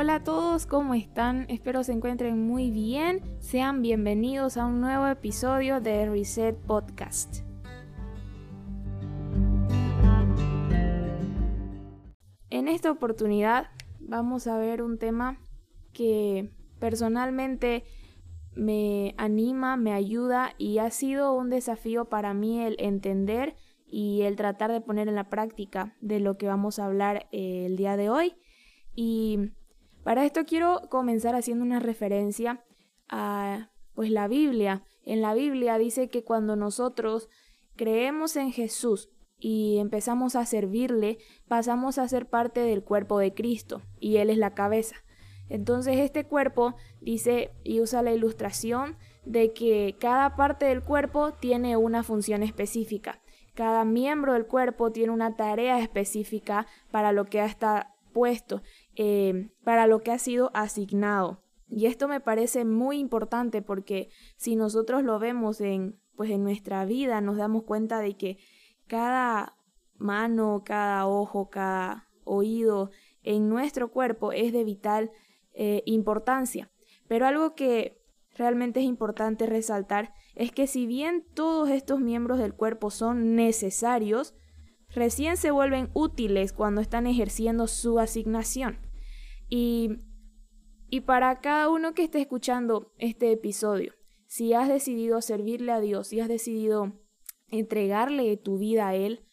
Hola a todos, ¿cómo están? Espero se encuentren muy bien. Sean bienvenidos a un nuevo episodio de Reset Podcast. En esta oportunidad vamos a ver un tema que personalmente me anima, me ayuda y ha sido un desafío para mí el entender y el tratar de poner en la práctica de lo que vamos a hablar eh, el día de hoy. Y para esto quiero comenzar haciendo una referencia a pues la Biblia. En la Biblia dice que cuando nosotros creemos en Jesús y empezamos a servirle, pasamos a ser parte del cuerpo de Cristo y Él es la cabeza. Entonces este cuerpo dice y usa la ilustración de que cada parte del cuerpo tiene una función específica. Cada miembro del cuerpo tiene una tarea específica para lo que está puesto. Eh, para lo que ha sido asignado. Y esto me parece muy importante porque si nosotros lo vemos en, pues en nuestra vida, nos damos cuenta de que cada mano, cada ojo, cada oído en nuestro cuerpo es de vital eh, importancia. Pero algo que realmente es importante resaltar es que si bien todos estos miembros del cuerpo son necesarios, recién se vuelven útiles cuando están ejerciendo su asignación. Y, y para cada uno que esté escuchando este episodio, si has decidido servirle a Dios, si has decidido entregarle tu vida a Él,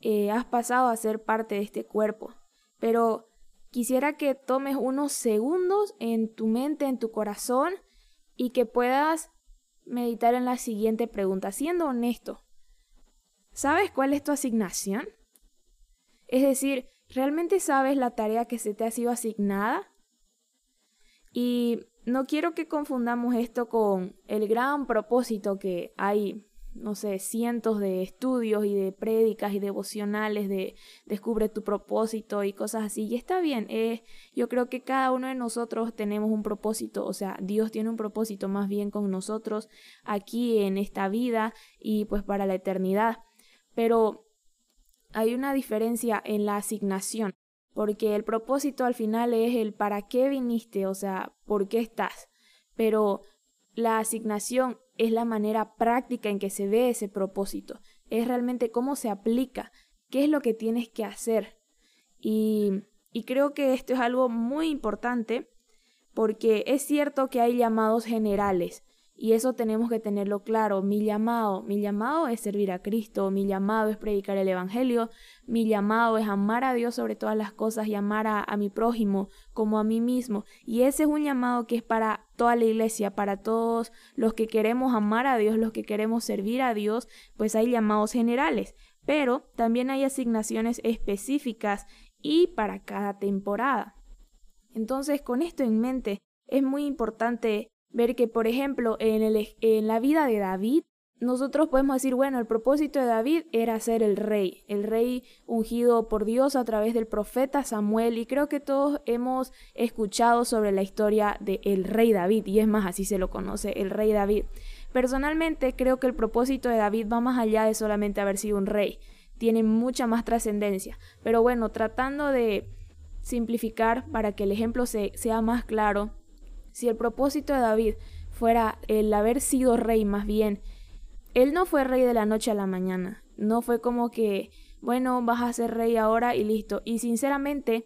eh, has pasado a ser parte de este cuerpo. Pero quisiera que tomes unos segundos en tu mente, en tu corazón, y que puedas meditar en la siguiente pregunta, siendo honesto. ¿Sabes cuál es tu asignación? Es decir, ¿Realmente sabes la tarea que se te ha sido asignada? Y no quiero que confundamos esto con el gran propósito que hay, no sé, cientos de estudios y de prédicas y devocionales de descubre tu propósito y cosas así. Y está bien, eh, yo creo que cada uno de nosotros tenemos un propósito, o sea, Dios tiene un propósito más bien con nosotros aquí en esta vida y pues para la eternidad. Pero hay una diferencia en la asignación, porque el propósito al final es el para qué viniste, o sea, por qué estás. Pero la asignación es la manera práctica en que se ve ese propósito, es realmente cómo se aplica, qué es lo que tienes que hacer. Y, y creo que esto es algo muy importante porque es cierto que hay llamados generales, y eso tenemos que tenerlo claro. Mi llamado, mi llamado es servir a Cristo, mi llamado es predicar el Evangelio, mi llamado es amar a Dios sobre todas las cosas y amar a, a mi prójimo como a mí mismo. Y ese es un llamado que es para toda la iglesia, para todos los que queremos amar a Dios, los que queremos servir a Dios, pues hay llamados generales. Pero también hay asignaciones específicas y para cada temporada. Entonces, con esto en mente, es muy importante ver que, por ejemplo, en, el, en la vida de David, nosotros podemos decir, bueno, el propósito de David era ser el rey, el rey ungido por Dios a través del profeta Samuel, y creo que todos hemos escuchado sobre la historia del el rey David, y es más, así se lo conoce, el rey David. Personalmente creo que el propósito de David va más allá de solamente haber sido un rey, tiene mucha más trascendencia, pero bueno, tratando de simplificar para que el ejemplo se, sea más claro, si el propósito de David fuera el haber sido rey más bien, él no fue rey de la noche a la mañana, no fue como que, bueno, vas a ser rey ahora y listo. Y sinceramente,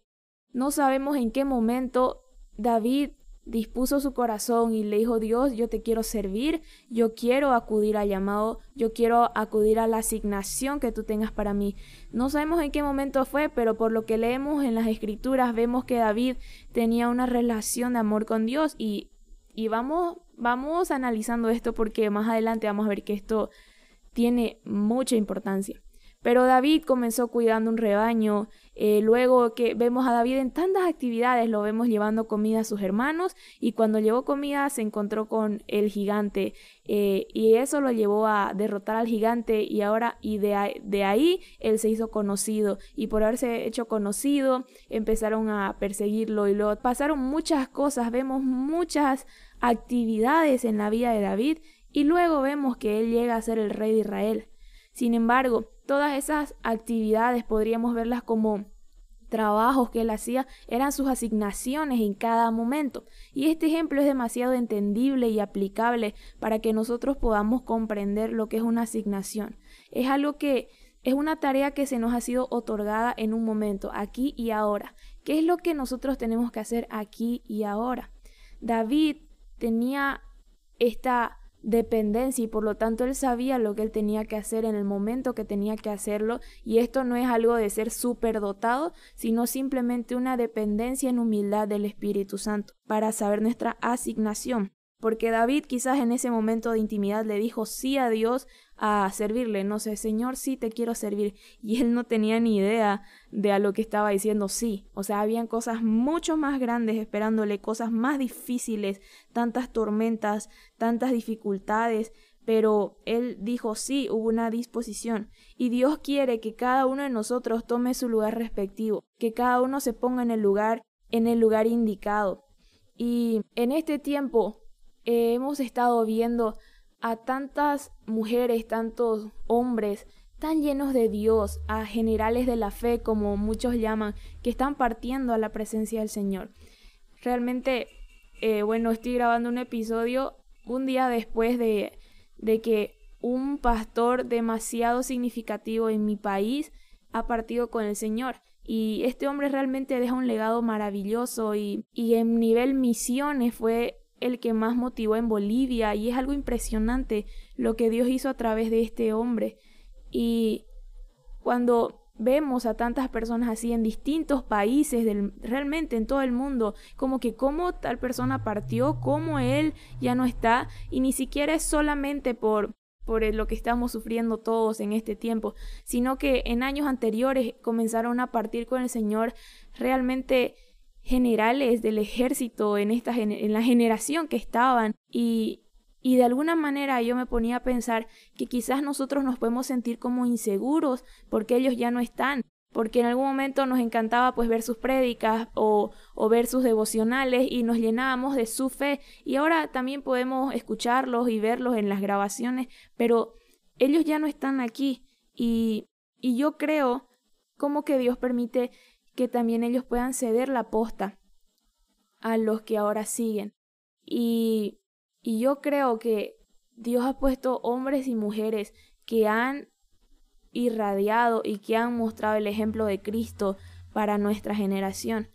no sabemos en qué momento David dispuso su corazón y le dijo, Dios, yo te quiero servir, yo quiero acudir al llamado, yo quiero acudir a la asignación que tú tengas para mí. No sabemos en qué momento fue, pero por lo que leemos en las escrituras vemos que David tenía una relación de amor con Dios y, y vamos, vamos analizando esto porque más adelante vamos a ver que esto tiene mucha importancia. Pero David comenzó cuidando un rebaño, eh, luego que vemos a David en tantas actividades, lo vemos llevando comida a sus hermanos y cuando llevó comida se encontró con el gigante eh, y eso lo llevó a derrotar al gigante y ahora y de, ahí él se hizo conocido y por haberse hecho conocido empezaron a perseguirlo y luego pasaron muchas cosas, vemos muchas actividades en la vida de David y luego vemos que él llega a ser el rey de Israel. Sin embargo, todas esas actividades podríamos verlas como trabajos que él hacía eran sus asignaciones en cada momento. Y este ejemplo es demasiado entendible y aplicable para que nosotros podamos comprender lo que es una asignación. Es algo que es una tarea que se nos ha sido otorgada en un momento, aquí y ahora. ¿Qué es lo que nosotros tenemos que hacer aquí y ahora? David tenía esta dependencia y por lo tanto él sabía lo que él tenía que hacer en el momento que tenía que hacerlo y esto no es algo de ser superdotado, sino simplemente una dependencia en humildad del Espíritu Santo para saber nuestra asignación. Porque David quizás en ese momento de intimidad le dijo sí a Dios a servirle, no sé, Señor, sí te quiero servir. Y él no tenía ni idea de a lo que estaba diciendo sí. O sea, habían cosas mucho más grandes esperándole, cosas más difíciles, tantas tormentas, tantas dificultades. Pero él dijo sí, hubo una disposición. Y Dios quiere que cada uno de nosotros tome su lugar respectivo, que cada uno se ponga en el lugar, en el lugar indicado. Y en este tiempo eh, hemos estado viendo a tantas mujeres, tantos hombres tan llenos de Dios, a generales de la fe, como muchos llaman, que están partiendo a la presencia del Señor. Realmente, eh, bueno, estoy grabando un episodio un día después de, de que un pastor demasiado significativo en mi país ha partido con el Señor. Y este hombre realmente deja un legado maravilloso y, y en nivel misiones fue el que más motivó en Bolivia y es algo impresionante lo que Dios hizo a través de este hombre. Y cuando vemos a tantas personas así en distintos países, del, realmente en todo el mundo, como que cómo tal persona partió, cómo él ya no está, y ni siquiera es solamente por por lo que estamos sufriendo todos en este tiempo, sino que en años anteriores comenzaron a partir con el Señor realmente generales del ejército en, esta, en la generación que estaban. Y, y de alguna manera yo me ponía a pensar que quizás nosotros nos podemos sentir como inseguros porque ellos ya no están, porque en algún momento nos encantaba pues ver sus prédicas o, o, ver sus devocionales y nos llenábamos de su fe. Y ahora también podemos escucharlos y verlos en las grabaciones, pero ellos ya no están aquí. Y, y yo creo como que Dios permite que también ellos puedan ceder la posta a los que ahora siguen. Y, y yo creo que Dios ha puesto hombres y mujeres que han irradiado y que han mostrado el ejemplo de Cristo para nuestra generación.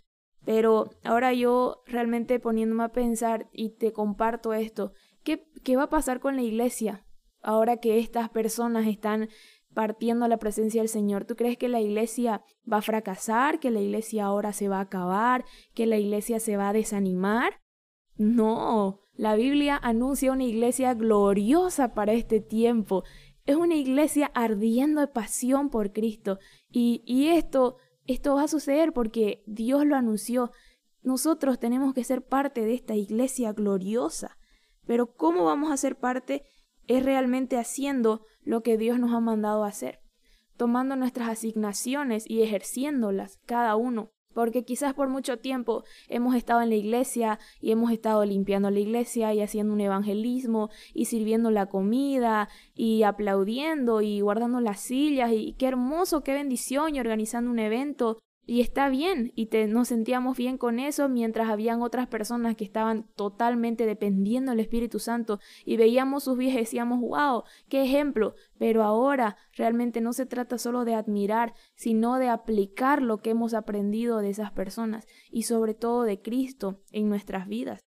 Pero ahora yo realmente poniéndome a pensar y te comparto esto, ¿qué, qué va a pasar con la iglesia ahora que estas personas están partiendo la presencia del Señor. ¿Tú crees que la iglesia va a fracasar? ¿Que la iglesia ahora se va a acabar? ¿Que la iglesia se va a desanimar? No, la Biblia anuncia una iglesia gloriosa para este tiempo. Es una iglesia ardiendo de pasión por Cristo. Y, y esto, esto va a suceder porque Dios lo anunció. Nosotros tenemos que ser parte de esta iglesia gloriosa. Pero ¿cómo vamos a ser parte es realmente haciendo lo que Dios nos ha mandado hacer, tomando nuestras asignaciones y ejerciéndolas cada uno. Porque quizás por mucho tiempo hemos estado en la iglesia y hemos estado limpiando la iglesia y haciendo un evangelismo y sirviendo la comida y aplaudiendo y guardando las sillas y qué hermoso, qué bendición y organizando un evento y está bien, y te, nos sentíamos bien con eso mientras habían otras personas que estaban totalmente dependiendo del Espíritu Santo y veíamos sus vidas y decíamos, wow, qué ejemplo. Pero ahora realmente no se trata solo de admirar, sino de aplicar lo que hemos aprendido de esas personas y sobre todo de Cristo en nuestras vidas.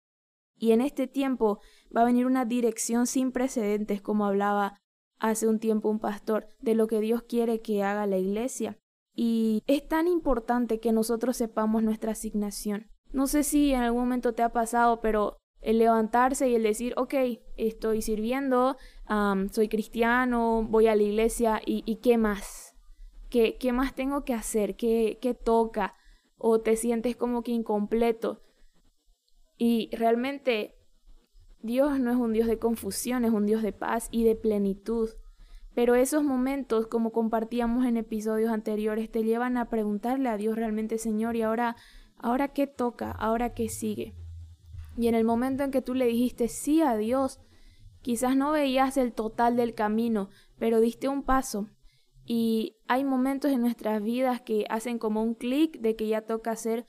Y en este tiempo va a venir una dirección sin precedentes, como hablaba hace un tiempo un pastor, de lo que Dios quiere que haga la iglesia. Y es tan importante que nosotros sepamos nuestra asignación. No sé si en algún momento te ha pasado, pero el levantarse y el decir, ok, estoy sirviendo, soy cristiano, voy a la iglesia y, qué más, ¿Qué, ¿Qué, más tengo que hacer, ¿Qué, qué toca, o te sientes como que incompleto. Y realmente Dios no es un Dios de confusión, es un Dios de paz y de plenitud. Pero esos momentos, como compartíamos en episodios anteriores, te llevan a preguntarle a Dios realmente, Señor, ¿y ahora, ahora qué toca? ¿Ahora qué sigue? Y en el momento en que tú le dijiste sí a Dios, quizás no veías el total del camino, pero diste un paso Y hay momentos en nuestras vidas que hacen como un clic de que ya toca hacer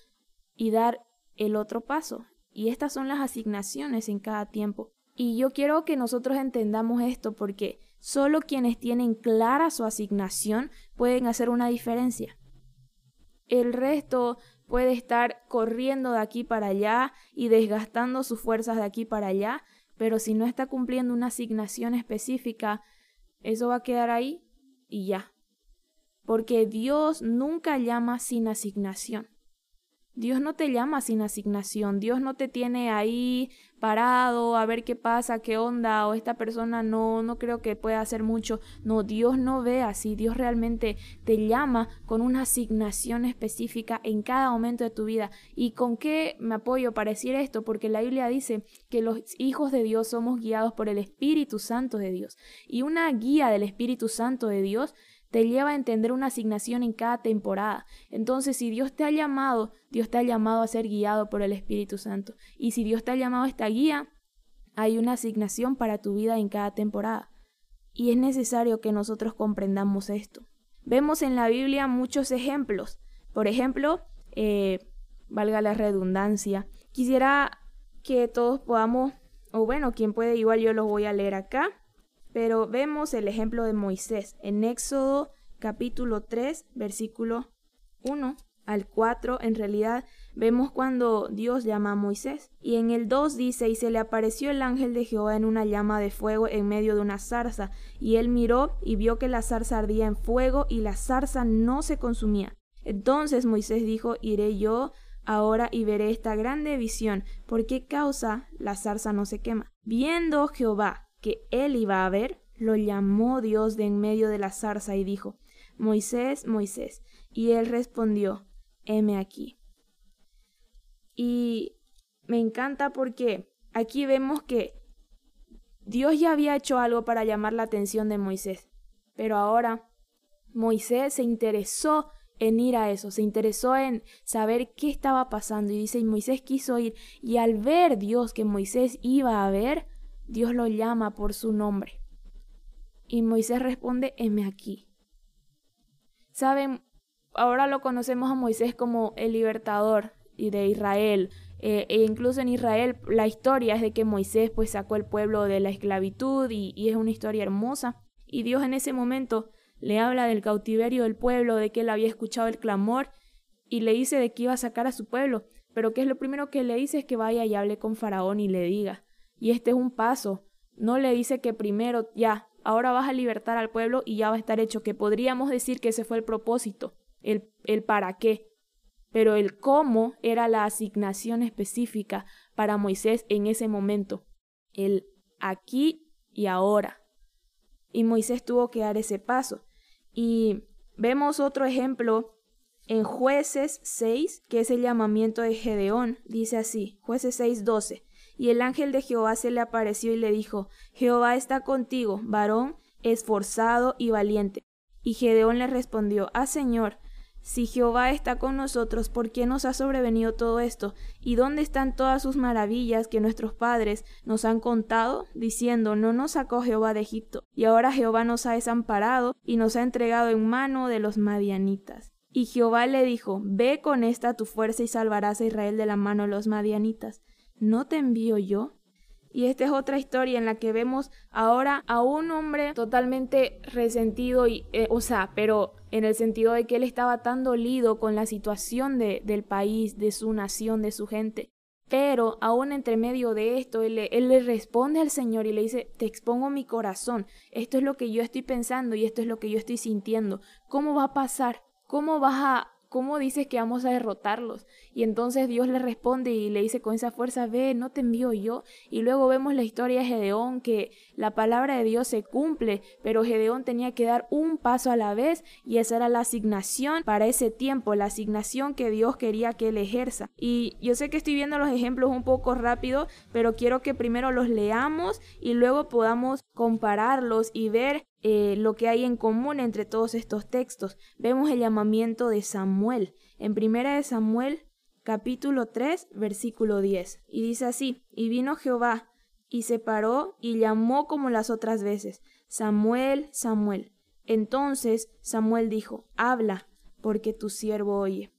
y dar el otro paso. Y estas son las asignaciones en cada tiempo. Y yo quiero que nosotros entendamos esto porque solo quienes tienen clara su asignación pueden hacer una diferencia. El resto puede estar corriendo de aquí para allá y desgastando sus fuerzas de aquí para allá, pero si no está cumpliendo una asignación específica, eso va a quedar ahí y ya. Porque Dios nunca llama sin asignación. Dios no te llama sin asignación, Dios no te tiene ahí parado a ver qué pasa, qué onda, o esta persona no, no creo que pueda hacer mucho. No, Dios no ve así, Dios realmente te llama con una asignación específica en cada momento de tu vida. ¿Y con qué me apoyo para decir esto? Porque la Biblia dice que los hijos de Dios somos guiados por el Espíritu Santo de Dios. Y una guía del Espíritu Santo de Dios te lleva a entender una asignación en cada temporada. Entonces, si Dios te ha llamado, Dios te ha llamado a ser guiado por el Espíritu Santo. Y si Dios te ha llamado a esta guía, hay una asignación para tu vida en cada temporada. Y es necesario que nosotros comprendamos esto. Vemos en la Biblia muchos ejemplos. Por ejemplo, eh, valga la redundancia, quisiera que todos podamos, o bueno, quien puede, igual yo los voy a leer acá. Pero vemos el ejemplo de Moisés en Éxodo capítulo 3, versículo 1 al 4, en realidad vemos cuando Dios llama a Moisés. Y en el 2 dice, y se le apareció el ángel de Jehová en una llama de fuego en medio de una zarza, y él miró y vio que la zarza ardía en fuego y la zarza no se consumía. Entonces Moisés dijo, iré yo ahora y veré esta grande visión, ¿por qué causa la zarza no se quema? Viendo Jehová que él iba a ver, lo llamó Dios de en medio de la zarza y dijo, Moisés, Moisés. Y él respondió, heme aquí. Y me encanta porque aquí vemos que Dios ya había hecho algo para llamar la atención de Moisés, pero ahora Moisés se interesó en ir a eso, se interesó en saber qué estaba pasando y dice, y Moisés quiso ir y al ver Dios que Moisés iba a ver, Dios lo llama por su nombre. Y Moisés responde, heme aquí. Saben, ahora lo conocemos a Moisés como el libertador y de Israel. Eh, e incluso en Israel la historia es de que Moisés pues sacó el pueblo de la esclavitud y, y es una historia hermosa. Y Dios en ese momento le habla del cautiverio del pueblo, de que él había escuchado el clamor y le dice de que iba a sacar a su pueblo. Pero que es lo primero que le dice es que vaya y hable con Faraón y le diga, y este es un paso. No le dice que primero, ya, ahora vas a libertar al pueblo y ya va a estar hecho, que podríamos decir que ese fue el propósito, el, el para qué. Pero el cómo era la asignación específica para Moisés en ese momento. El aquí y ahora. Y Moisés tuvo que dar ese paso. Y vemos otro ejemplo en jueces 6, que es el llamamiento de Gedeón. Dice así, jueces 6, 12. Y el ángel de Jehová se le apareció y le dijo, Jehová está contigo, varón esforzado y valiente. Y Gedeón le respondió, Ah, Señor, si Jehová está con nosotros, ¿por qué nos ha sobrevenido todo esto? ¿Y dónde están todas sus maravillas que nuestros padres nos han contado, diciendo, no nos sacó Jehová de Egipto? Y ahora Jehová nos ha desamparado y nos ha entregado en mano de los madianitas. Y Jehová le dijo, Ve con esta tu fuerza y salvarás a Israel de la mano de los madianitas. ¿No te envío yo? Y esta es otra historia en la que vemos ahora a un hombre totalmente resentido, y, eh, o sea, pero en el sentido de que él estaba tan dolido con la situación de, del país, de su nación, de su gente. Pero aún entre medio de esto, él, él le responde al Señor y le dice, te expongo mi corazón, esto es lo que yo estoy pensando y esto es lo que yo estoy sintiendo. ¿Cómo va a pasar? ¿Cómo vas a, ¿cómo dices que vamos a derrotarlos? Y entonces Dios le responde y le dice con esa fuerza, ve, no te envío yo. Y luego vemos la historia de Gedeón, que la palabra de Dios se cumple, pero Gedeón tenía que dar un paso a la vez y esa era la asignación para ese tiempo, la asignación que Dios quería que él ejerza. Y yo sé que estoy viendo los ejemplos un poco rápido, pero quiero que primero los leamos y luego podamos compararlos y ver eh, lo que hay en común entre todos estos textos. Vemos el llamamiento de Samuel. En primera de Samuel, capítulo 3, versículo 10. Y dice así, y vino Jehová, y se paró y llamó como las otras veces, Samuel, Samuel. Entonces Samuel dijo, habla, porque tu siervo oye.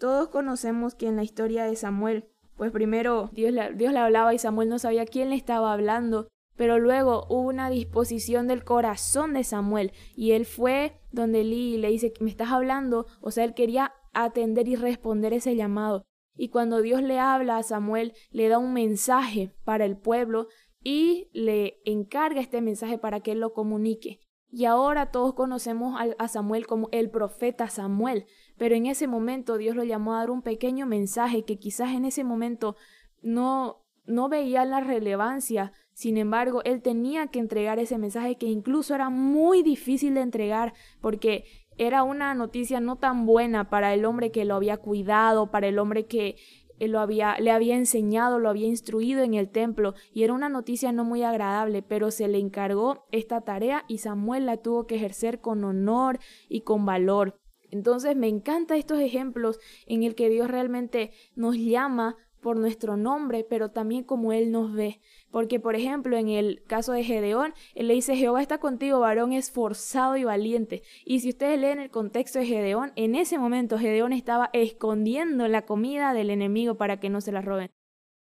Todos conocemos que en la historia de Samuel, pues primero Dios le, Dios le hablaba y Samuel no sabía quién le estaba hablando, pero luego hubo una disposición del corazón de Samuel y él fue donde Eli le dice, me estás hablando, o sea, él quería atender y responder ese llamado. Y cuando Dios le habla a Samuel, le da un mensaje para el pueblo y le encarga este mensaje para que él lo comunique. Y ahora todos conocemos a Samuel como el profeta Samuel, pero en ese momento Dios lo llamó a dar un pequeño mensaje que quizás en ese momento no no veía la relevancia, sin embargo, él tenía que entregar ese mensaje que incluso era muy difícil de entregar porque era una noticia no tan buena para el hombre que lo había cuidado, para el hombre que lo había, le había enseñado, lo había instruido en el templo, y era una noticia no muy agradable, pero se le encargó esta tarea y Samuel la tuvo que ejercer con honor y con valor. Entonces me encantan estos ejemplos en el que Dios realmente nos llama por nuestro nombre, pero también como Él nos ve. Porque, por ejemplo, en el caso de Gedeón, Él le dice, Jehová está contigo, varón esforzado y valiente. Y si ustedes leen el contexto de Gedeón, en ese momento Gedeón estaba escondiendo la comida del enemigo para que no se la roben.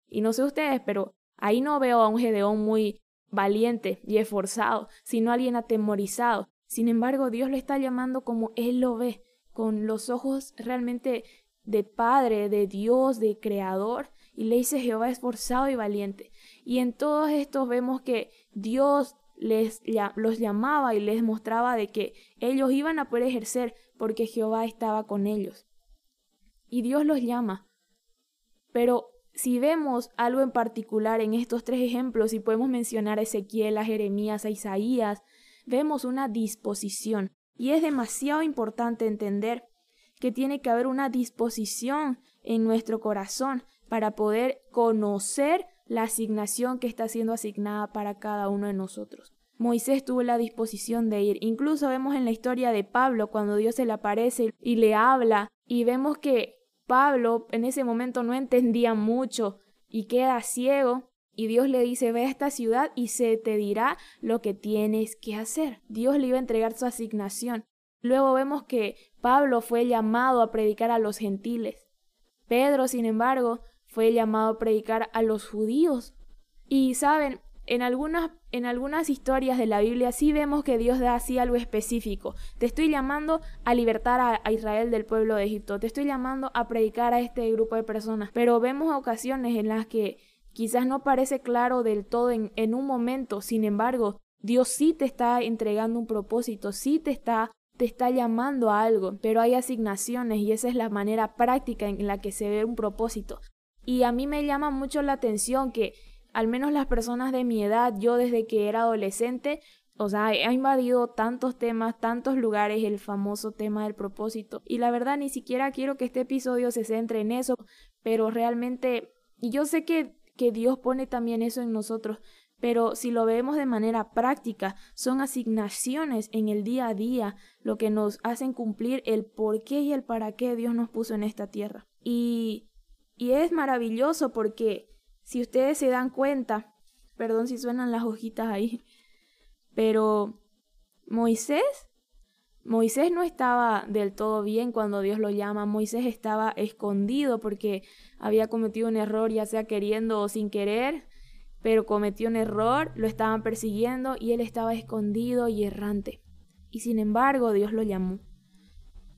Y no sé ustedes, pero ahí no veo a un Gedeón muy valiente y esforzado, sino alguien atemorizado. Sin embargo, Dios lo está llamando como Él lo ve, con los ojos realmente de Padre, de Dios, de Creador, y le dice Jehová esforzado y valiente. Y en todos estos vemos que Dios les los llamaba y les mostraba de que ellos iban a poder ejercer porque Jehová estaba con ellos. Y Dios los llama. Pero si vemos algo en particular en estos tres ejemplos, y podemos mencionar a Ezequiel, a Jeremías, a Isaías, vemos una disposición. Y es demasiado importante entender que tiene que haber una disposición en nuestro corazón para poder conocer la asignación que está siendo asignada para cada uno de nosotros. Moisés tuvo la disposición de ir. Incluso vemos en la historia de Pablo cuando Dios se le aparece y le habla y vemos que Pablo en ese momento no entendía mucho y queda ciego y Dios le dice, ve a esta ciudad y se te dirá lo que tienes que hacer. Dios le iba a entregar su asignación. Luego vemos que Pablo fue llamado a predicar a los gentiles. Pedro, sin embargo, fue llamado a predicar a los judíos. Y saben, en algunas, en algunas historias de la Biblia sí vemos que Dios da así algo específico. Te estoy llamando a libertar a, Israel del pueblo de Egipto. Te estoy llamando a predicar a este grupo de personas. Pero vemos ocasiones en las que quizás no parece claro del todo en, en un momento. Sin embargo, Dios sí te está entregando un propósito, sí te está te está llamando a algo, pero hay asignaciones y esa es la manera práctica en la que se ve un propósito. Y a mí me llama mucho la atención que al menos las personas de mi edad, yo desde que era adolescente, o sea, he invadido tantos temas, tantos lugares, el famoso tema del propósito. Y la verdad, ni siquiera quiero que este episodio se centre en eso, pero realmente, y yo sé que, que Dios pone también eso en nosotros, pero si lo vemos de manera práctica, son asignaciones en el día a día lo que nos hacen cumplir el por qué y el para qué Dios nos puso en esta tierra. Y, y es maravilloso porque si ustedes se dan cuenta, perdón si suenan las hojitas ahí, pero Moisés, Moisés no estaba del todo bien cuando Dios lo llama, Moisés estaba escondido porque había cometido un error, ya sea queriendo o sin querer, pero cometió un error, lo estaban persiguiendo y él estaba escondido y errante. Y sin embargo Dios lo llamó.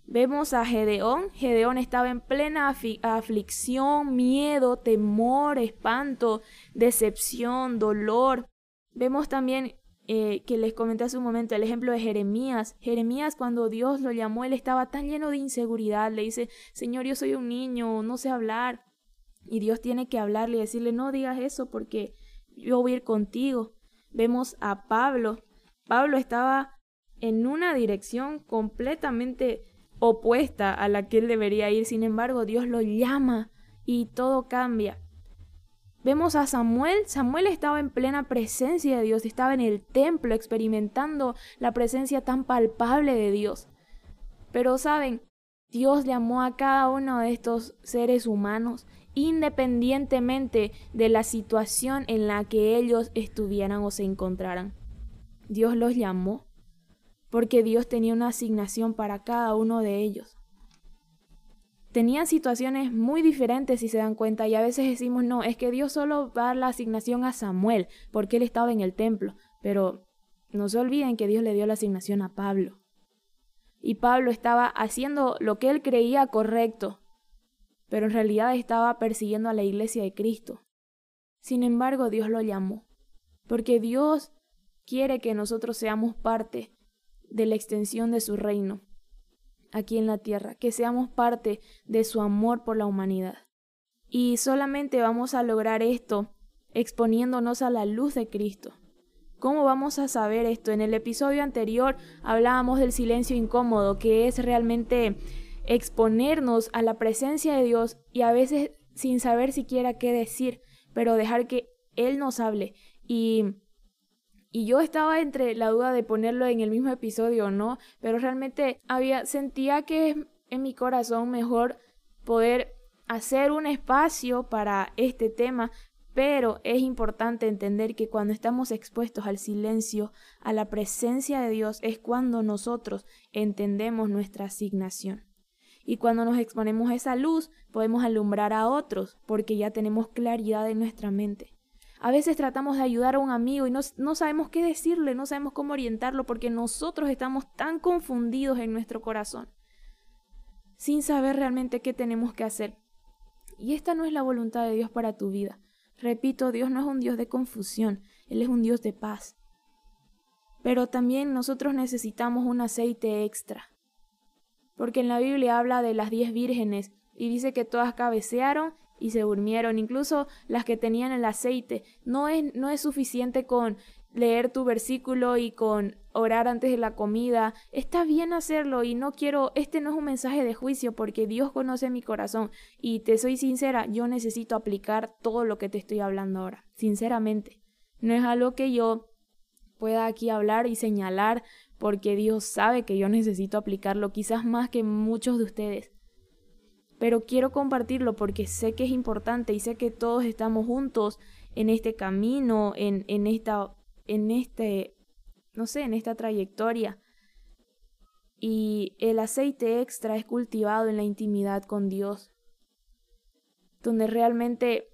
Vemos a Gedeón. Gedeón estaba en plena aflicción, miedo, temor, espanto, decepción, dolor. Vemos también eh, que les comenté hace un momento el ejemplo de Jeremías. Jeremías cuando Dios lo llamó, él estaba tan lleno de inseguridad. Le dice, Señor, yo soy un niño, no sé hablar. Y Dios tiene que hablarle y decirle, no digas eso porque yo voy a ir contigo. Vemos a Pablo. Pablo estaba en una dirección completamente opuesta a la que él debería ir. Sin embargo, Dios lo llama y todo cambia. Vemos a Samuel. Samuel estaba en plena presencia de Dios, estaba en el templo experimentando la presencia tan palpable de Dios. Pero saben, Dios llamó a cada uno de estos seres humanos independientemente de la situación en la que ellos estuvieran o se encontraran. Dios los llamó. porque Dios tenía una asignación para cada uno de ellos. Tenían situaciones muy diferentes si se dan cuenta y a veces decimos, no, es que Dios solo va a dar la asignación a Samuel porque él estaba en el templo, pero no se olviden que Dios le dio la asignación a Pablo. Y Pablo estaba haciendo lo que él creía correcto, pero en realidad estaba persiguiendo a la iglesia de Cristo. Sin embargo, Dios lo llamó, porque Dios quiere que nosotros seamos parte de la extensión de su reino aquí en la tierra, que seamos parte de su amor por la humanidad. Y solamente vamos a lograr esto exponiéndonos a la luz de Cristo. ¿Cómo vamos a saber esto? En el episodio anterior hablábamos del silencio incómodo, que es realmente exponernos a la presencia de Dios y a veces sin saber siquiera qué decir, pero dejar que Él nos hable. Y, y yo estaba entre la duda de ponerlo en el mismo episodio o no, pero realmente había, sentía que en mi corazón mejor poder hacer un espacio para este tema, pero es importante entender que cuando estamos expuestos al silencio, a la presencia de Dios, es cuando nosotros entendemos nuestra asignación. Y cuando nos exponemos a esa luz, podemos alumbrar a otros, porque ya tenemos claridad en nuestra mente. A veces tratamos de ayudar a un amigo y no, no, sabemos qué decirle, no sabemos cómo orientarlo, porque nosotros estamos tan confundidos en nuestro corazón, sin saber realmente qué tenemos que hacer. Y esta no es la voluntad de Dios para tu vida. Repito, Dios no es un Dios de confusión, Él es un Dios de paz. Pero también nosotros necesitamos un aceite extra porque en la Biblia habla de las diez vírgenes y dice que todas cabecearon y se durmieron, incluso las que tenían el aceite. No es, no es suficiente con leer tu versículo y con orar antes de la comida. Está bien hacerlo y no quiero, este no es un mensaje de juicio porque Dios conoce mi corazón y te soy sincera, yo necesito aplicar todo lo que te estoy hablando ahora, sinceramente. No es algo que yo pueda aquí hablar y señalar porque Dios sabe que yo necesito aplicarlo, quizás más que muchos de ustedes. Pero quiero compartirlo porque sé que es importante y sé que todos estamos juntos en este camino, en, en esta, en este, no sé, en esta trayectoria. Y el aceite extra es cultivado en la intimidad con Dios, donde realmente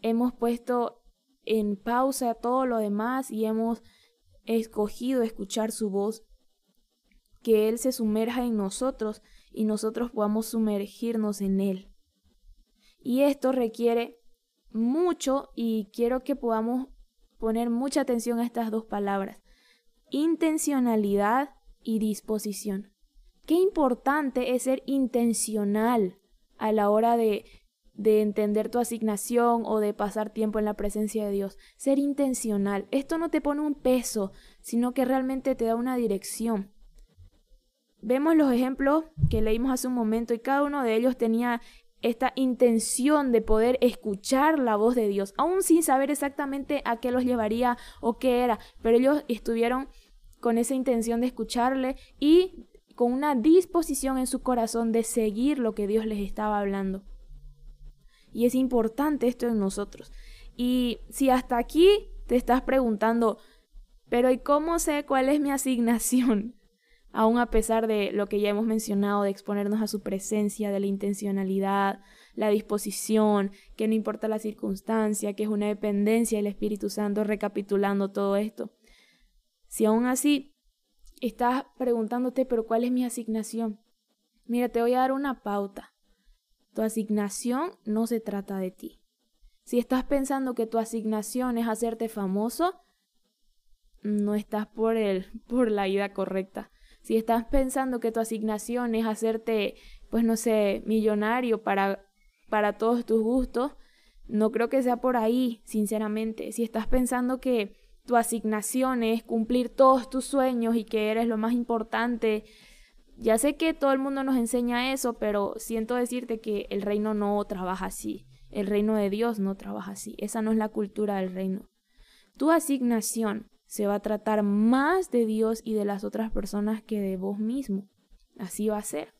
hemos puesto en pausa todo lo demás y hemos escogido escuchar su voz, que Él se sumerja en nosotros y nosotros podamos sumergirnos en Él. Y esto requiere mucho y quiero que podamos poner mucha atención a estas dos palabras, intencionalidad y disposición. Qué importante es ser intencional a la hora de de entender tu asignación o de pasar tiempo en la presencia de Dios. Ser intencional. Esto no te pone un peso, sino que realmente te da una dirección. Vemos los ejemplos que leímos hace un momento y cada uno de ellos tenía esta intención de poder escuchar la voz de Dios, aún sin saber exactamente a qué los llevaría o qué era, pero ellos estuvieron con esa intención de escucharle y con una disposición en su corazón de seguir lo que Dios les estaba hablando. Y es importante esto en nosotros. Y si hasta aquí te estás preguntando, pero ¿y cómo sé cuál es mi asignación? Aún a pesar de lo que ya hemos mencionado, de exponernos a su presencia, de la intencionalidad, la disposición, que no importa la circunstancia, que es una dependencia del Espíritu Santo, recapitulando todo esto. Si aún así estás preguntándote, pero ¿cuál es mi asignación? Mira, te voy a dar una pauta. Tu asignación no se trata de ti. Si estás pensando que tu asignación es hacerte famoso, no estás por el por la ida correcta. Si estás pensando que tu asignación es hacerte, pues no sé, millonario para para todos tus gustos, no creo que sea por ahí, sinceramente. Si estás pensando que tu asignación es cumplir todos tus sueños y que eres lo más importante ya sé que todo el mundo nos enseña eso, pero siento decirte que el reino no trabaja así. El reino de Dios no trabaja así. Esa no es la cultura del reino. Tu asignación se va a tratar más de Dios y de las otras personas que de vos mismo. Así va a ser.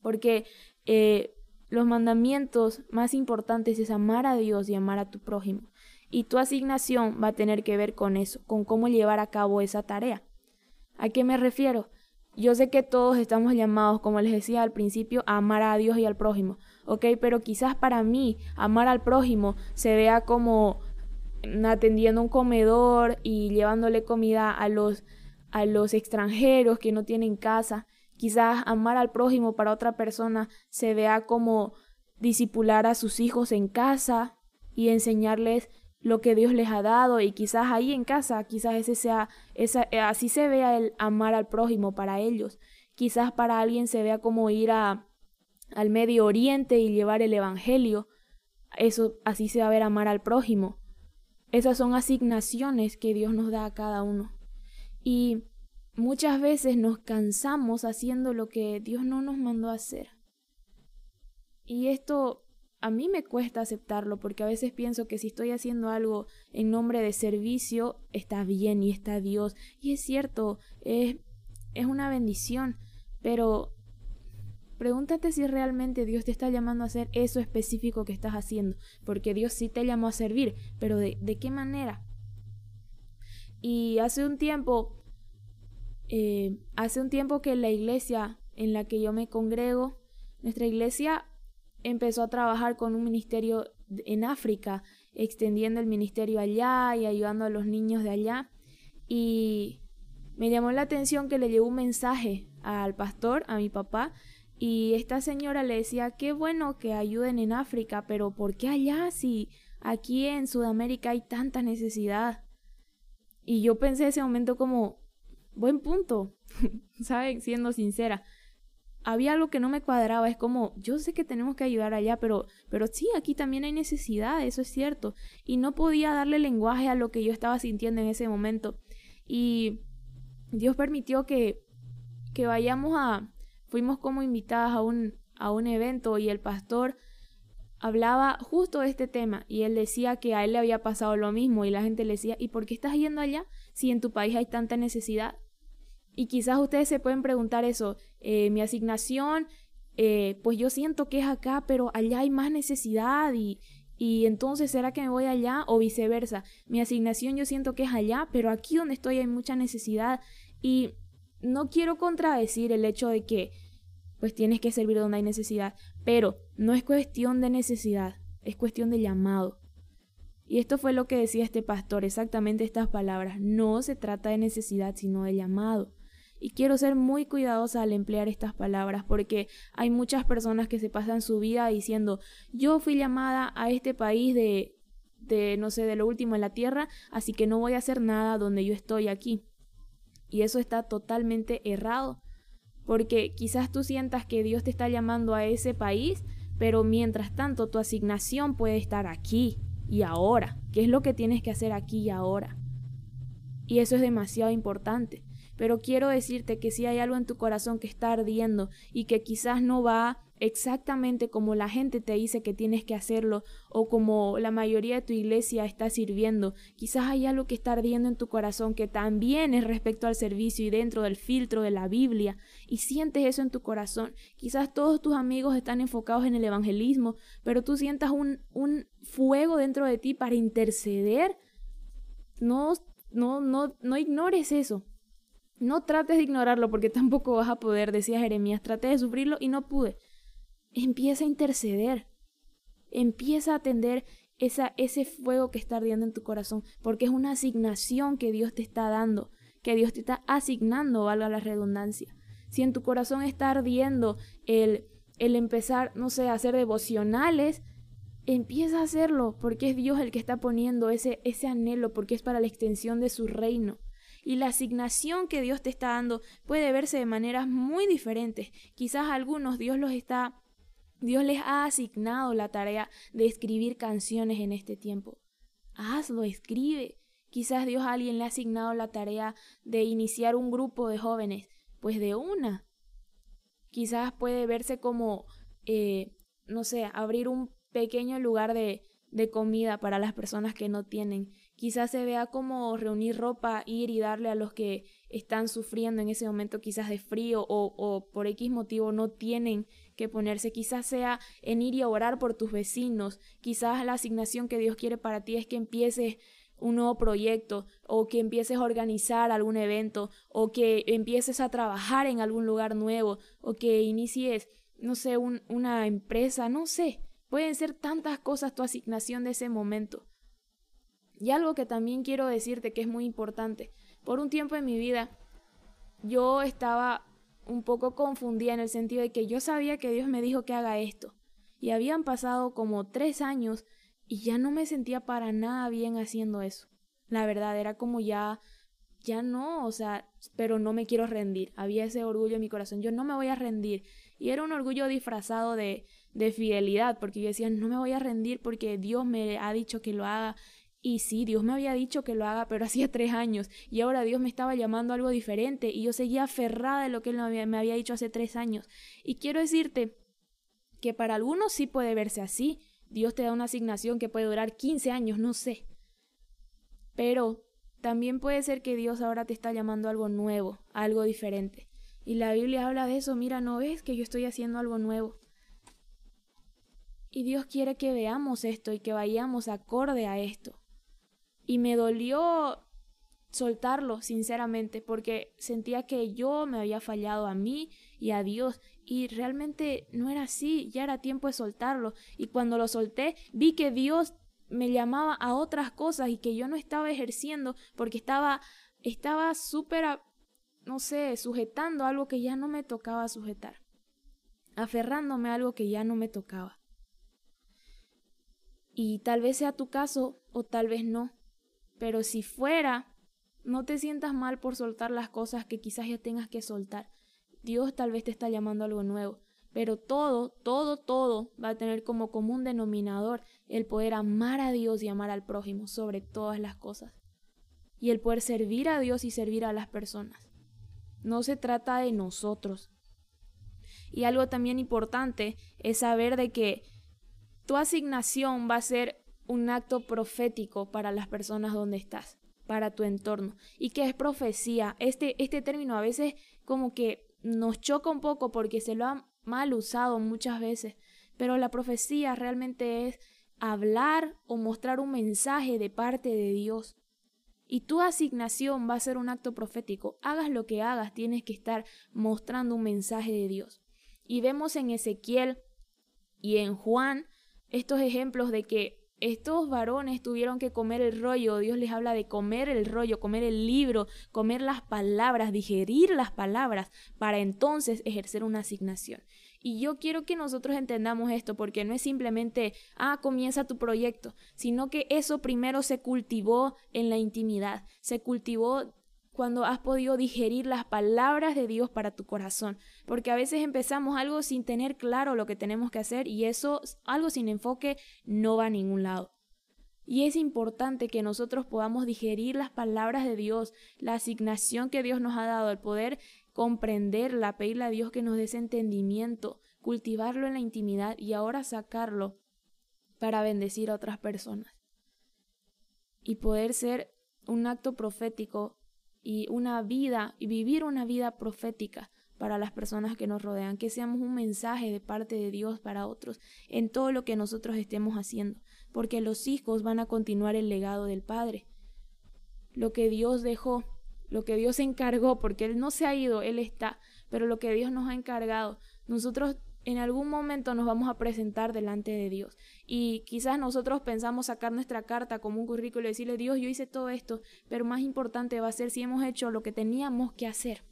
Porque eh, los mandamientos más importantes es amar a Dios y amar a tu prójimo. Y tu asignación va a tener que ver con eso, con cómo llevar a cabo esa tarea. ¿A qué me refiero? Yo sé que todos estamos llamados, como les decía al principio, a amar a Dios y al prójimo, ¿ok? Pero quizás para mí amar al prójimo se vea como atendiendo un comedor y llevándole comida a los, a los extranjeros que no tienen casa. Quizás amar al prójimo para otra persona se vea como disipular a sus hijos en casa y enseñarles lo que Dios les ha dado y quizás ahí en casa, quizás ese sea, esa, así se vea el amar al prójimo para ellos. Quizás para alguien se vea como ir a, al Medio Oriente y llevar el Evangelio. Eso así se va a ver amar al prójimo. Esas son asignaciones que Dios nos da a cada uno. Y muchas veces nos cansamos haciendo lo que Dios no nos mandó hacer. Y esto a mí me cuesta aceptarlo porque a veces pienso que si estoy haciendo algo en nombre de servicio, está bien y está Dios. Y es cierto, es, es una bendición, pero Pregúntate si realmente Dios te está llamando a hacer eso específico que estás haciendo, porque Dios sí te llamó a servir, pero ¿de, qué manera? Y hace un tiempo, eh, hace un tiempo que la iglesia en la que yo me congrego, nuestra iglesia empezó a trabajar con un ministerio en África, extendiendo el ministerio allá y ayudando a los niños de allá. Y me llamó la atención que le llegó un mensaje al pastor, a mi papá, y esta señora le decía, qué bueno que ayuden en África, pero ¿por qué allá si aquí en Sudamérica hay tanta necesidad? Y yo pensé ese momento como, buen punto, ¿saben? Siendo sincera. Había algo que no me cuadraba, es como, yo sé que tenemos que ayudar allá, pero, pero sí, aquí también hay necesidad, eso es cierto. Y no podía darle lenguaje a lo que yo estaba sintiendo en ese momento. Y Dios permitió que, que vayamos a, fuimos como invitadas a un, a un evento y el pastor hablaba justo de este tema y él decía que a él le había pasado lo mismo y la gente le decía, ¿y por qué estás yendo allá si en tu país hay tanta necesidad? Y quizás ustedes se pueden preguntar eso, eh, mi asignación, eh, pues yo siento que es acá, pero allá hay más necesidad y, y entonces ¿será que me voy allá o viceversa? Mi asignación yo siento que es allá, pero aquí donde estoy hay mucha necesidad y no quiero contradecir el hecho de que pues tienes que servir donde hay necesidad, pero no es cuestión de necesidad, es cuestión de llamado. Y esto fue lo que decía este pastor, exactamente estas palabras, no se trata de necesidad, sino de llamado. Y quiero ser muy cuidadosa al emplear estas palabras porque hay muchas personas que se pasan su vida diciendo, yo fui llamada a este país de, de, no sé, de lo último en la tierra, así que no voy a hacer nada donde yo estoy aquí. Y eso está totalmente errado, porque quizás tú sientas que Dios te está llamando a ese país, pero mientras tanto tu asignación puede estar aquí y ahora. ¿Qué es lo que tienes que hacer aquí y ahora? Y eso es demasiado importante. Pero quiero decirte que si hay algo en tu corazón que está ardiendo y que quizás no va exactamente como la gente te dice que tienes que hacerlo o como la mayoría de tu iglesia está sirviendo. Quizás hay algo que está ardiendo en tu corazón que también es respecto al servicio y dentro del filtro de la Biblia y sientes eso en tu corazón. Quizás todos tus amigos están enfocados en el evangelismo, pero tú sientas un, un fuego dentro de ti para interceder. No, no, no, no ignores eso. No trates de ignorarlo porque tampoco vas a poder, decía Jeremías, traté de sufrirlo y no pude empieza a interceder, empieza a atender ese fuego que está ardiendo en tu corazón, porque es una asignación que Dios te está dando, que Dios te está asignando, valga la redundancia. Si en tu corazón está ardiendo el, el empezar, no sé, a hacer devocionales, empieza a hacerlo, porque es Dios el que está poniendo ese, ese anhelo, porque es para la extensión de su reino. Y la asignación que Dios te está dando puede verse de maneras muy diferentes. Quizás a algunos Dios los está Dios les ha asignado la tarea de escribir canciones en este tiempo. Hazlo, escribe. Quizás Dios a alguien le ha asignado la tarea de iniciar un grupo de jóvenes. Pues de una. Quizás puede verse como, eh, no sé, abrir un pequeño lugar de, de comida para las personas que no tienen. Quizás se vea como reunir ropa, ir y darle a los que están sufriendo en ese momento quizás de frío o, por X motivo no tienen que ponerse. Quizás sea en ir y orar por tus vecinos. Quizás la asignación que Dios quiere para ti es que empieces un nuevo proyecto o que empieces a organizar algún evento o que empieces a trabajar en algún lugar nuevo o que inicies, no sé, una empresa, no sé. Pueden ser tantas cosas tu asignación de ese momento. Y algo que también quiero decirte que es muy importante. Por un tiempo en mi vida yo estaba un poco confundida en el sentido de que yo sabía que Dios me dijo que haga esto. Y habían pasado como tres años y ya no me sentía para nada bien haciendo eso. La verdad era como ya, ya no, o sea, pero no me quiero rendir. Había ese orgullo en mi corazón, yo no me voy a rendir. Y era un orgullo disfrazado de, de fidelidad, porque yo decía, no me voy a rendir porque Dios me ha dicho que lo haga y sí, Dios me había dicho que lo haga, pero hacía tres años y ahora Dios me estaba llamando a algo diferente y yo seguía aferrada de lo que Él me había dicho hace tres años. Y quiero decirte que para algunos sí puede verse así. Dios te da una asignación que puede durar 15 años, no sé. Pero también puede ser que Dios ahora te está llamando a algo nuevo, algo diferente. Y la Biblia habla de eso, mira, ¿no ves que yo estoy haciendo algo nuevo? Y Dios quiere que veamos esto y que vayamos acorde a esto. Y me dolió soltarlo, sinceramente, porque sentía que yo me había fallado a mí y a Dios. Y realmente no era así, ya era tiempo de soltarlo. Y cuando lo solté, vi que Dios me llamaba a otras cosas y que yo no estaba ejerciendo porque estaba estaba súper no sé, sujetando algo que ya no me tocaba sujetar. Aferrándome a algo que ya no me tocaba. Y tal vez sea tu caso o tal vez no. Pero si fuera, no te sientas mal por soltar las cosas que quizás ya tengas que soltar. Dios tal vez te está llamando a algo nuevo. Pero todo, todo, todo va a tener como común denominador el poder amar a Dios y amar al prójimo sobre todas las cosas. Y el poder servir a Dios y servir a las personas. No se trata de nosotros. Y algo también importante es saber de que tu asignación va a ser un acto profético para las personas donde estás, para tu entorno. ¿Y qué es profecía? Este, este término a veces como que nos choca un poco porque se lo ha mal usado muchas veces, pero la profecía realmente es hablar o mostrar un mensaje de parte de Dios. Y tu asignación va a ser un acto profético. Hagas lo que hagas, tienes que estar mostrando un mensaje de Dios. Y vemos en Ezequiel y en Juan estos ejemplos de que estos varones tuvieron que comer el rollo, Dios les habla de comer el rollo, comer el libro, comer las palabras, digerir las palabras, para entonces ejercer una asignación. Y yo quiero que nosotros entendamos esto, porque no es simplemente, ah, comienza tu proyecto, sino que eso primero se cultivó en la intimidad, se cultivó cuando has podido digerir las palabras de Dios para tu corazón. Porque a veces empezamos algo sin tener claro lo que tenemos que hacer y eso, algo sin enfoque, no va a ningún lado. Y es importante que nosotros podamos digerir las palabras de Dios, la asignación que Dios nos ha dado, el poder comprenderla, pedirle a Dios que nos dé ese entendimiento, cultivarlo en la intimidad y ahora sacarlo para bendecir a otras personas. Y poder ser un acto profético y una vida y vivir una vida profética para las personas que nos rodean, que seamos un mensaje de parte de Dios para otros en todo lo que nosotros estemos haciendo, porque los hijos van a continuar el legado del Padre. Lo que Dios dejó, lo que Dios encargó, porque Él no se ha ido, Él está, pero lo que Dios nos ha encargado, nosotros en algún momento nos vamos a presentar delante de Dios. Y quizás nosotros pensamos sacar nuestra carta como un currículo y decirle, Dios, yo hice todo esto, pero más importante va a ser si hemos hecho lo que teníamos que hacer.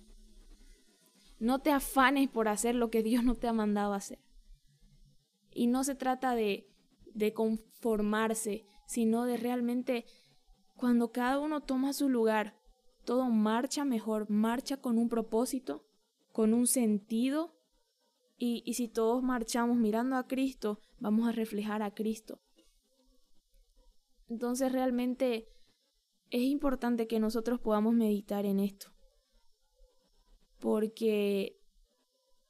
No te afanes por hacer lo que Dios no te ha mandado hacer. Y no se trata de, de conformarse, sino de realmente cuando cada uno toma su lugar, todo marcha mejor, marcha con un propósito, con un sentido y, si todos marchamos mirando a Cristo, vamos a reflejar a Cristo. Entonces realmente es importante que nosotros podamos meditar en esto. Porque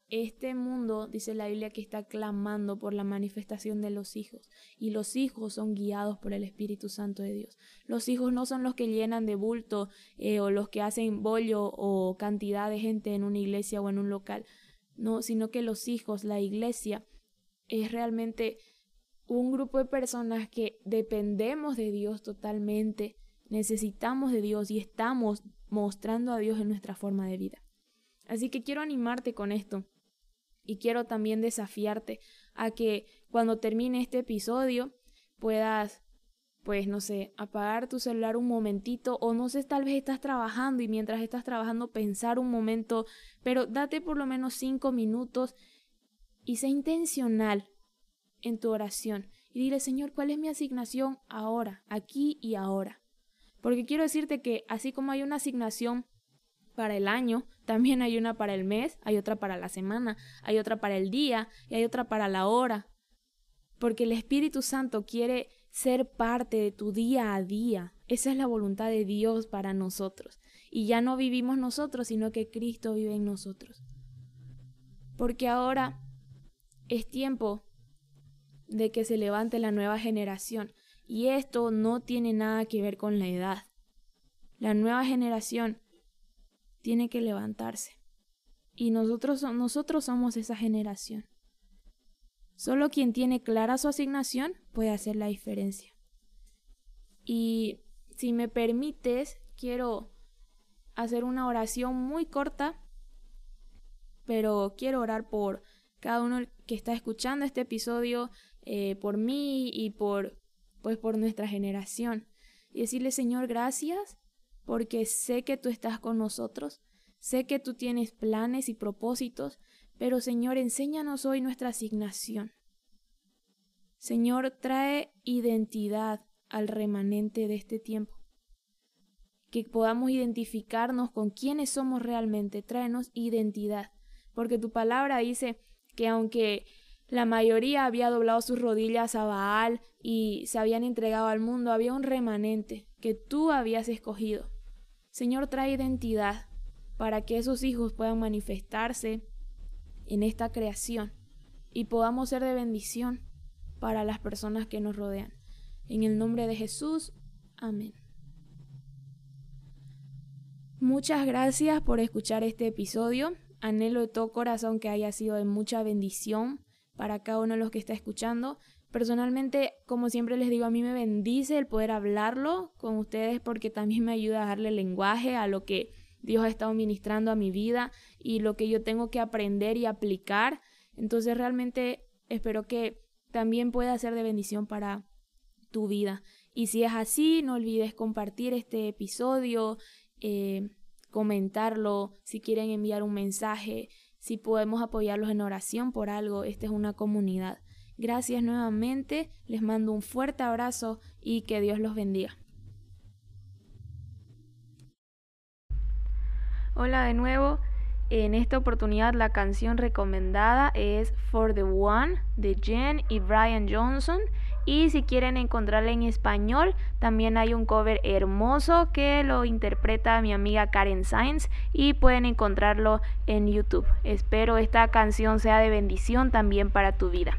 este mundo, dice la Biblia, que está clamando por la manifestación de los hijos. Y los hijos son guiados por el Espíritu Santo de Dios. Los hijos no son los que llenan de bulto eh, o los que hacen bollo o cantidad de gente en una iglesia o en un local no, sino que los hijos, la iglesia, es realmente un grupo de personas que dependemos de Dios totalmente, Necesitamos de Dios y estamos mostrando a Dios en nuestra forma de vida. Así que quiero animarte con esto y quiero también desafiarte a que cuando termine este episodio puedas, pues no sé, apagar tu celular un momentito o no sé, tal vez estás trabajando y mientras estás trabajando pensar un momento, pero date por lo menos cinco minutos y sé intencional en tu oración y dile, Señor, ¿cuál es mi asignación ahora, aquí y ahora? Porque quiero decirte que así como hay una asignación para el año, también hay una para el mes, hay otra para la semana, hay otra para el día y hay otra para la hora. Porque el Espíritu Santo quiere ser parte de tu día a día. Esa es la voluntad de Dios para nosotros. Y ya no vivimos nosotros, sino que Cristo vive en nosotros. Porque ahora es tiempo de que se levante la nueva generación. Y esto no tiene nada que ver con la edad. La nueva generación tiene que levantarse. Y nosotros, nosotros somos esa generación. Solo quien tiene clara su asignación puede hacer la diferencia. Y si me permites, quiero hacer una oración muy corta, pero quiero orar por cada uno que está escuchando este episodio, eh, por mí y por, pues, por nuestra generación. Y decirle, Señor, gracias porque sé que tú estás con nosotros, sé que tú tienes planes y propósitos, pero Señor, enséñanos hoy nuestra asignación. Señor, trae identidad al remanente de este tiempo. Que podamos identificarnos con quiénes somos realmente, tráenos identidad. Porque tu palabra dice que aunque la mayoría había doblado sus rodillas a Baal y se habían entregado al mundo, había un remanente que tú habías escogido. Señor, trae identidad para que esos hijos puedan manifestarse en esta creación y podamos ser de bendición para las personas que nos rodean. En el nombre de Jesús, amén. Muchas gracias por escuchar este episodio. Anhelo de todo corazón que haya sido de mucha bendición para cada uno de los que está escuchando. Personalmente, como siempre les digo, a mí me bendice el poder hablarlo con ustedes porque también me ayuda a darle lenguaje a lo que Dios ha estado ministrando a mi vida y lo que yo tengo que aprender y aplicar. Entonces realmente espero que también pueda ser de bendición para tu vida. Y si es así, no olvides compartir este episodio, eh, comentarlo, si quieren enviar un mensaje, si podemos apoyarlos en oración por algo, esta es una comunidad. Gracias nuevamente, les mando un fuerte abrazo y que Dios los bendiga. Hola de nuevo. En esta oportunidad la canción recomendada es For the One de Jen y Brian Johnson. Y si quieren encontrarla en español, también hay un cover hermoso que lo interpreta mi amiga Karen Sainz y pueden encontrarlo en YouTube. Espero esta canción sea de bendición también para tu vida.